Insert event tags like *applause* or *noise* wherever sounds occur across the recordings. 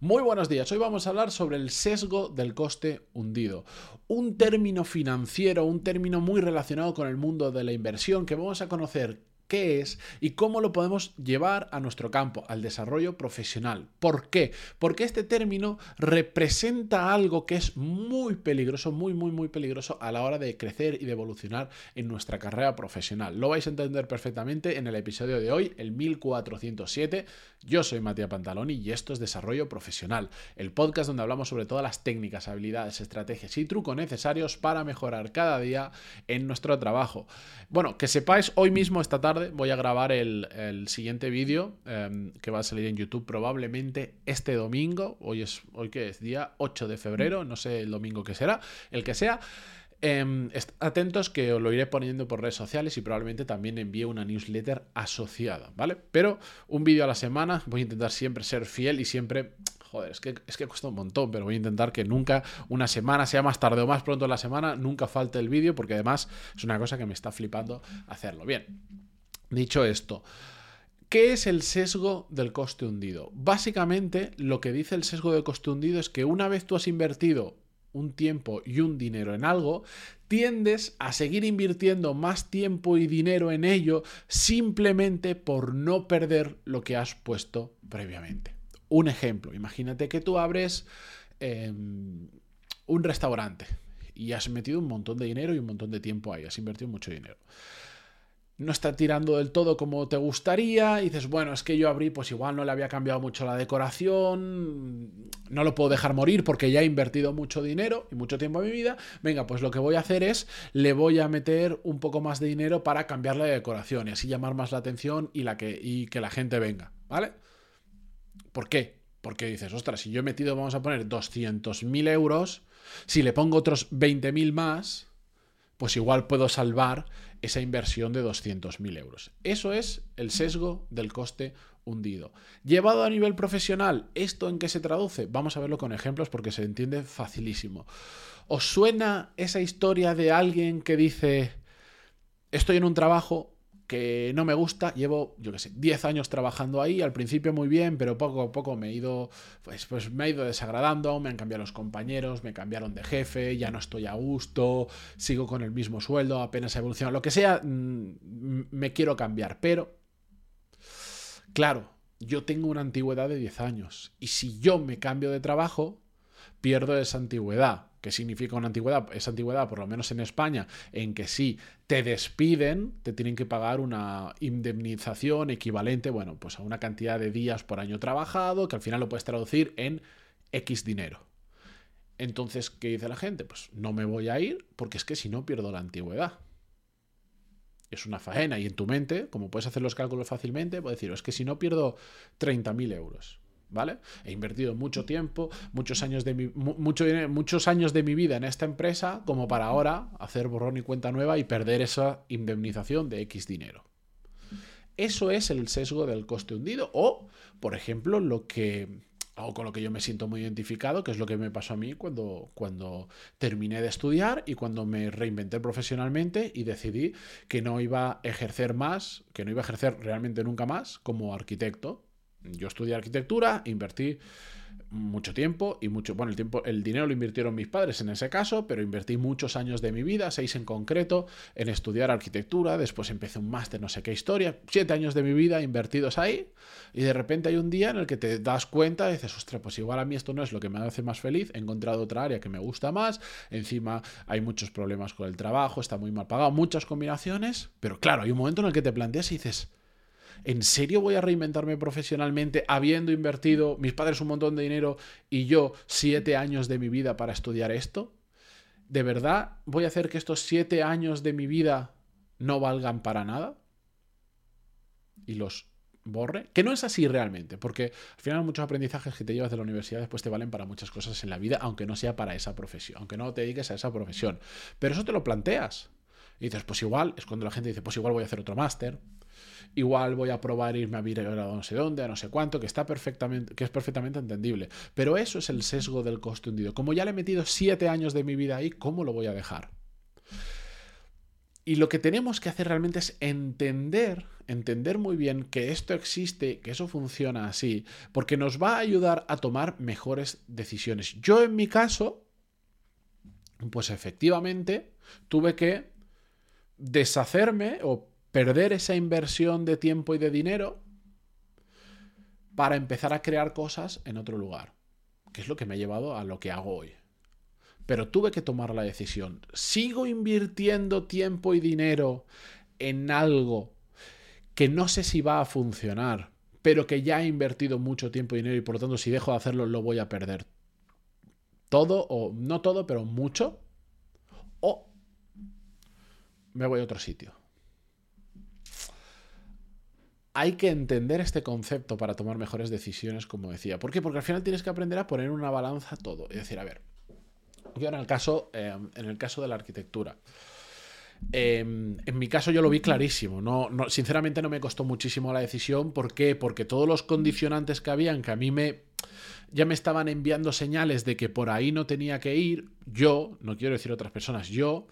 Muy buenos días, hoy vamos a hablar sobre el sesgo del coste hundido, un término financiero, un término muy relacionado con el mundo de la inversión que vamos a conocer qué es y cómo lo podemos llevar a nuestro campo, al desarrollo profesional. ¿Por qué? Porque este término representa algo que es muy peligroso, muy, muy, muy peligroso a la hora de crecer y de evolucionar en nuestra carrera profesional. Lo vais a entender perfectamente en el episodio de hoy, el 1407. Yo soy Matías Pantaloni y esto es Desarrollo Profesional, el podcast donde hablamos sobre todas las técnicas, habilidades, estrategias y trucos necesarios para mejorar cada día en nuestro trabajo. Bueno, que sepáis, hoy mismo, esta tarde, voy a grabar el, siguiente vídeo em, que va a salir en YouTube probablemente este domingo. Hoy es, hoy que es día 8 de febrero, no sé el domingo que será, el que sea. Eh, atentos que os lo iré poniendo por redes sociales y probablemente también envíe una newsletter asociada, ¿vale? Pero un vídeo a la semana, voy a intentar siempre ser fiel y siempre joder, es que, es que cuesta un montón, pero voy a intentar que nunca una semana, sea más tarde o más pronto en la semana, nunca falte el vídeo, porque además es una cosa que me está flipando hacerlo. Bien, Dicho esto, ¿qué es el sesgo del coste hundido? Básicamente, lo que dice el sesgo del coste hundido es que una vez tú has invertido un tiempo y un dinero en algo, tiendes a seguir invirtiendo más tiempo y dinero en ello simplemente por no perder lo que has puesto previamente. Un ejemplo, imagínate que tú abres em, un restaurante y has metido un montón de dinero y un montón de tiempo ahí, has invertido mucho dinero no está tirando del todo como te gustaría, dices, bueno, es que yo abrí, pues igual no le había cambiado mucho la decoración, no lo puedo dejar morir porque ya he invertido mucho dinero y mucho tiempo en mi vida, venga, pues lo que voy a hacer es, le voy a meter un poco más de dinero para cambiar la decoración y así llamar más la atención y, la que, y que la gente venga, ¿vale? ¿Por qué? Porque dices, ostras, si yo he metido, vamos a poner 200.000 euros, si le pongo otros 20.000 más, pues igual puedo salvar esa inversión de 200.000 euros. Eso es el sesgo del coste hundido. Llevado a nivel profesional, ¿esto en qué se traduce? Vamos a verlo con ejemplos porque se entiende facilísimo. ¿Os suena esa historia de alguien que dice, estoy en un trabajo, que no me gusta. Llevo, yo qué sé, 10 años trabajando ahí. Al principio muy bien, pero poco a poco me he ido, pues, pues me he ido desagradando. Me han cambiado los compañeros, me cambiaron de jefe, ya no estoy a gusto, sigo con el mismo sueldo, apenas he evolucionado. Lo que sea, mm, me quiero cambiar. Pero, claro, yo tengo una antigüedad de 10 años. Y si yo me cambio de trabajo, pierdo esa antigüedad. ¿Qué significa una antigüedad? Esa antigüedad, por lo menos en España, en que si te despiden, te tienen que pagar una indemnización equivalente, bueno, pues a una cantidad de días por año trabajado, que al final lo puedes traducir en X dinero. Entonces, ¿qué dice la gente? Pues no me voy a ir porque es que si no pierdo la antigüedad. Es una faena y en tu mente, como puedes hacer los cálculos fácilmente, puedes decir, es que si no pierdo 30.000 euros. ¿Vale? He invertido mucho tiempo, muchos años, de mi, mucho, muchos años de mi vida en esta empresa como para ahora hacer borrón y cuenta nueva y perder esa indemnización de X dinero. Eso es el sesgo del coste hundido o, por ejemplo, lo que o con lo que yo me siento muy identificado, que es lo que me pasó a mí cuando, cuando terminé de estudiar y cuando me reinventé profesionalmente y decidí que no iba a ejercer más, que no iba a ejercer realmente nunca más como arquitecto, yo estudié arquitectura, invertí mucho tiempo y mucho, bueno, el tiempo, el dinero lo invirtieron mis padres en ese caso, pero invertí muchos años de mi vida, seis en concreto, en estudiar arquitectura, después empecé un máster, no sé qué historia, siete años de mi vida invertidos ahí, y de repente hay un día en el que te das cuenta y dices, ostras, pues igual a mí esto no es lo que me hace más feliz, he encontrado otra área que me gusta más, encima hay muchos problemas con el trabajo, está muy mal pagado, muchas combinaciones, pero claro, hay un momento en el que te planteas y dices, ¿en serio voy a reinventarme profesionalmente habiendo invertido mis padres un montón de dinero y yo siete años de mi vida para estudiar esto? ¿De verdad voy a hacer que estos siete años de mi vida no valgan para nada? Y los borre. Que no es así realmente, porque al final muchos aprendizajes que te llevas de la universidad después te valen para muchas cosas en la vida, aunque no sea para esa profesión, aunque no te dediques a esa profesión. Pero eso te lo planteas. Y dices, pues igual, es cuando la gente dice, pues igual voy a hacer otro máster, igual voy a probar irme a vivir a no sé dónde, a no sé cuánto, que, está perfectamente, que es perfectamente entendible. Pero eso es el sesgo del coste hundido. Como ya le he metido siete años de mi vida ahí, ¿cómo lo voy a dejar? Y lo que tenemos que hacer realmente es entender, entender muy bien que esto existe, que eso funciona así, porque nos va a ayudar a tomar mejores decisiones. Yo en mi caso, pues efectivamente tuve que deshacerme o perder esa inversión de tiempo y de dinero para empezar a crear cosas en otro lugar, que es lo que me ha llevado a lo que hago hoy. Pero tuve que tomar la decisión. ¿Sigo invirtiendo tiempo y dinero en algo que no sé si va a funcionar, pero que ya he invertido mucho tiempo y dinero y por lo tanto si dejo de hacerlo lo voy a perder? Todo, o no todo, pero mucho. O me voy a otro sitio. Hay que entender este concepto para tomar mejores decisiones, como decía. ¿Por qué? Porque al final tienes que aprender a poner una balanza todo. Es decir, a ver, yo en el caso, em, en el caso de la arquitectura. Em, en mi caso yo lo vi clarísimo. No, no, sinceramente no me costó muchísimo la decisión. ¿Por qué? Porque todos los condicionantes que habían, que a mí me ya me estaban enviando señales de que por ahí no tenía que ir, yo, no quiero decir otras personas, yo,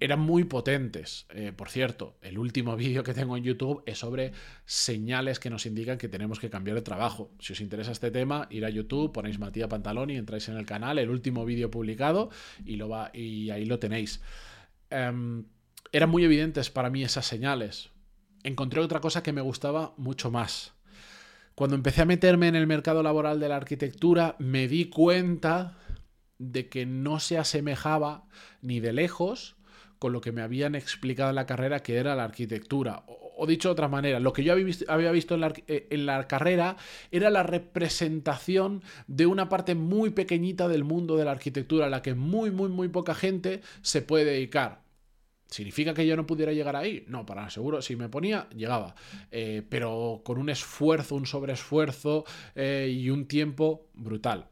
eran muy potentes. Eh, por cierto, el último vídeo que tengo en YouTube es sobre señales que nos indican que tenemos que cambiar de trabajo. Si os interesa este tema, ir a YouTube, ponéis Matías Pantaloni, entráis en el canal, el último vídeo publicado y ahí lo tenéis. Em, eran muy evidentes para mí esas señales. Encontré otra cosa que me gustaba mucho más. Cuando empecé a meterme en el mercado laboral de la arquitectura, me di cuenta de que no se asemejaba ni de lejos con lo que me habían explicado en la carrera que era la arquitectura. O, dicho de otra manera, lo que yo había visto, eh, en, la, carrera era la representación de una parte muy pequeñita del mundo de la arquitectura, a la que muy, muy, muy poca gente se puede dedicar. ¿Significa que yo no pudiera llegar ahí? No, para seguro, si me ponía, llegaba. Eh, pero con un esfuerzo, un sobreesfuerzo eh, y un tiempo brutal.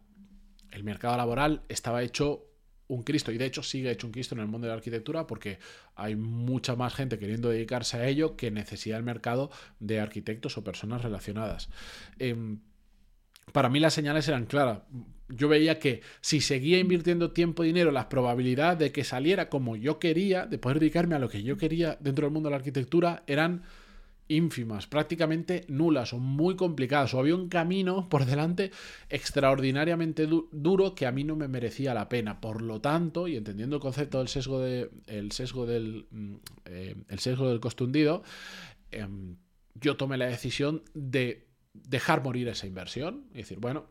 El mercado laboral estaba hecho un Cristo y de hecho sigue hecho un Cristo en el mundo de la arquitectura porque hay mucha más gente queriendo dedicarse a ello que necesidad del mercado de arquitectos o personas relacionadas. Em, para mí las señales eran claras. Yo veía que si seguía invirtiendo tiempo y dinero, la probabilidad de que saliera como yo quería, de poder dedicarme a lo que yo quería dentro del mundo de la arquitectura, eran ínfimas, prácticamente nulas o muy complicadas, o había un camino por delante extraordinariamente duro que a mí no me merecía la pena. Por lo tanto, y entendiendo el concepto del sesgo, de, el sesgo, del, mm, eh, el sesgo del coste hundido, em, yo tomé la decisión de dejar morir esa inversión y decir, bueno,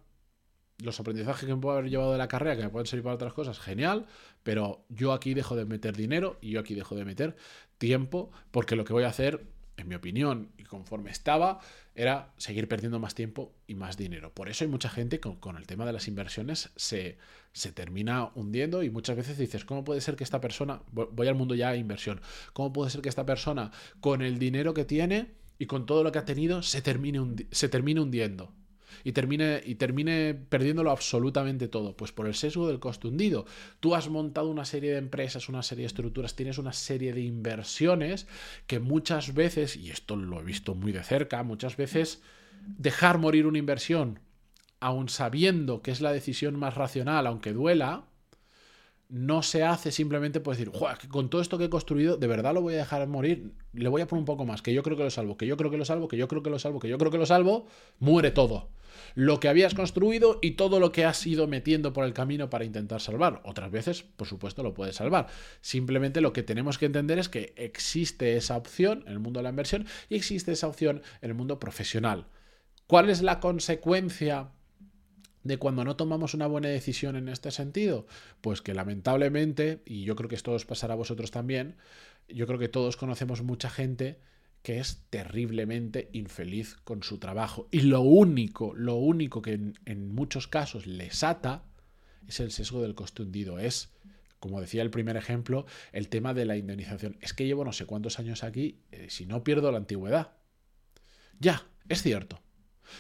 los aprendizajes que me puedo haber llevado de la carrera, que me pueden servir para otras cosas, genial, pero yo aquí dejo de meter dinero y yo aquí dejo de meter tiempo, porque lo que voy a hacer en mi opinión, y conforme estaba, era seguir perdiendo más tiempo y más dinero. Por eso hay mucha gente con, con el tema de las inversiones se, se, termina hundiendo y muchas veces dices, ¿cómo puede ser que esta persona, voy al mundo ya de inversión, ¿cómo puede ser que esta persona con el dinero que tiene y con todo lo que ha tenido se termine, se termine hundiendo? Y termine, y termine perdiéndolo absolutamente todo? Pues por el sesgo del coste hundido. Tú has montado una serie de empresas, una serie de estructuras, tienes una serie de inversiones que muchas veces, y esto lo he visto muy de cerca, muchas veces dejar morir una inversión, aun sabiendo que es la decisión más racional, aunque duela, no se hace simplemente por decir, con todo esto que he construido, de verdad lo voy a dejar morir, le voy a poner un poco más, que yo creo que lo salvo, que yo creo que lo salvo, que yo creo que lo salvo, que yo creo que lo salvo, muere todo lo que habías construido y todo lo que has ido metiendo por el camino para intentar salvar. Otras veces, por supuesto, lo puedes salvar. Simplemente lo que tenemos que entender es que existe esa opción en el mundo de la inversión y existe esa opción en el mundo profesional. ¿Cuál es la consecuencia de cuando no tomamos una buena decisión en este sentido? Pues que lamentablemente, y yo creo que esto os pasará a vosotros también, yo creo que todos conocemos mucha gente que es terriblemente infeliz con su trabajo. Y lo único, lo único que en, muchos casos les ata es el sesgo del coste hundido. Es, como decía el primer ejemplo, el tema de la indemnización. Es que llevo no sé cuántos años aquí, eh, si no pierdo la antigüedad. Ya, es cierto.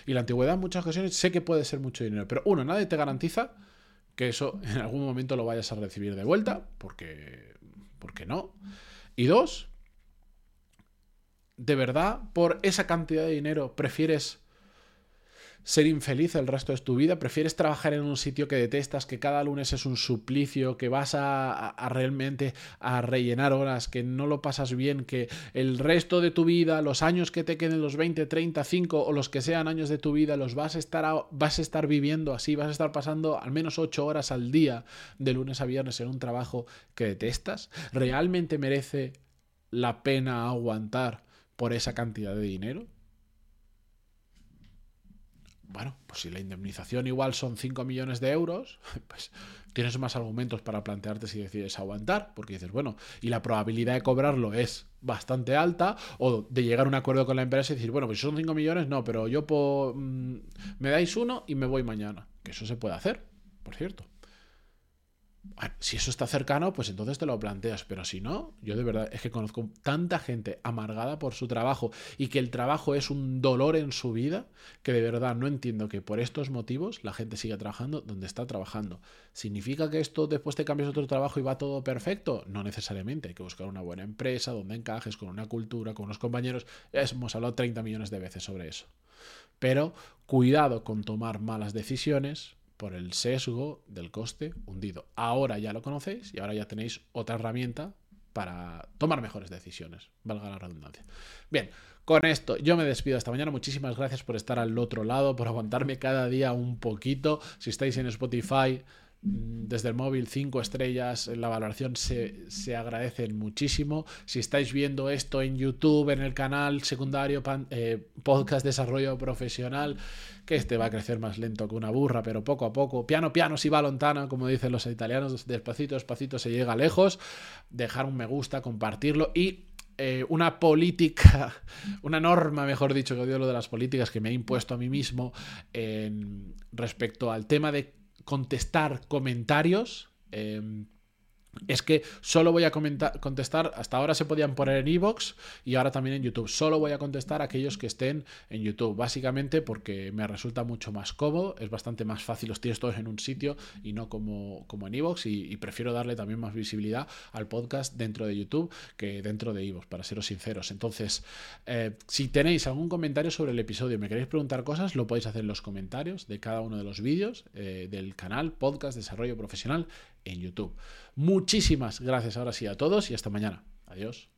Y la antigüedad en muchas ocasiones sé que puede ser mucho dinero, pero uno, nadie te garantiza que eso *laughs* en algún momento lo vayas a recibir de vuelta, porque, porque no. Y dos, ¿de verdad por esa cantidad de dinero prefieres ser infeliz el resto de tu vida, prefieres trabajar en un sitio que detestas, que cada lunes es un suplicio, que vas a, realmente a rellenar horas, que no lo pasas bien, que el resto de tu vida, los años que te queden, los 20, 30, 5 o los que sean años de tu vida, los vas a estar, vas a estar viviendo así, vas a estar pasando al menos 8 horas al día de lunes a viernes en un trabajo que detestas, ¿realmente merece la pena aguantar por esa cantidad de dinero? Bueno, pues si la indemnización igual son 5 millones de euros, *laughs* pues tienes más argumentos para plantearte si decides aguantar, porque dices, bueno, y la probabilidad de cobrarlo es bastante alta, o de llegar a un acuerdo con la empresa y decir, bueno, pues son 5 millones, no, pero yo mm, me dais uno y me voy mañana, que eso se puede hacer, por cierto si eso está cercano, pues entonces te lo planteas, pero si no, yo de verdad es que conozco tanta gente amargada por su trabajo y que el trabajo es un dolor en su vida, que de verdad no entiendo que por estos motivos la gente siga trabajando donde está trabajando. ¿Significa que esto después te cambias otro trabajo y va todo perfecto? No necesariamente, hay que buscar una buena empresa donde encajes con una cultura, con unos compañeros. Hemos hablado 30 millones de veces sobre eso. Pero cuidado con tomar malas decisiones por el sesgo del coste hundido. Ahora ya lo conocéis y ahora ya tenéis otra herramienta para tomar mejores decisiones, valga la redundancia. Bien, con esto yo me despido esta mañana. Muchísimas gracias por estar al otro lado, por aguantarme cada día un poquito. Si estáis en Spotify, desde el móvil 5 estrellas, la valoración se, se, agradecen muchísimo. Si estáis viendo esto en YouTube, en el canal secundario eh, Podcast Desarrollo Profesional, que este va a crecer más lento que una burra, pero poco a poco, piano piano si va lontana, como dicen los italianos, despacito, despacito se llega lejos. Dejar un me gusta, compartirlo y eh, una política, *laughs* una norma, mejor dicho, que odio lo de las políticas que me he impuesto a mí mismo en, respecto al tema de contestar comentarios. Em, es que solo voy a contestar, hasta ahora se podían poner en iVoox y ahora también en YouTube. Solo voy a contestar a aquellos que estén en YouTube, básicamente porque me resulta mucho más cómodo, es bastante más fácil, los tienes todos en un sitio y no como, como en iVoox y, prefiero darle también más visibilidad al podcast dentro de YouTube que dentro de iVoox, para seros sinceros. Entonces, eh, si tenéis algún comentario sobre el episodio, me queréis preguntar cosas, lo podéis hacer en los comentarios de cada uno de los vídeos eh, del canal Podcast Desarrollo Profesional en YouTube. Muchísimas gracias ahora sí a todos y hasta mañana. Adiós.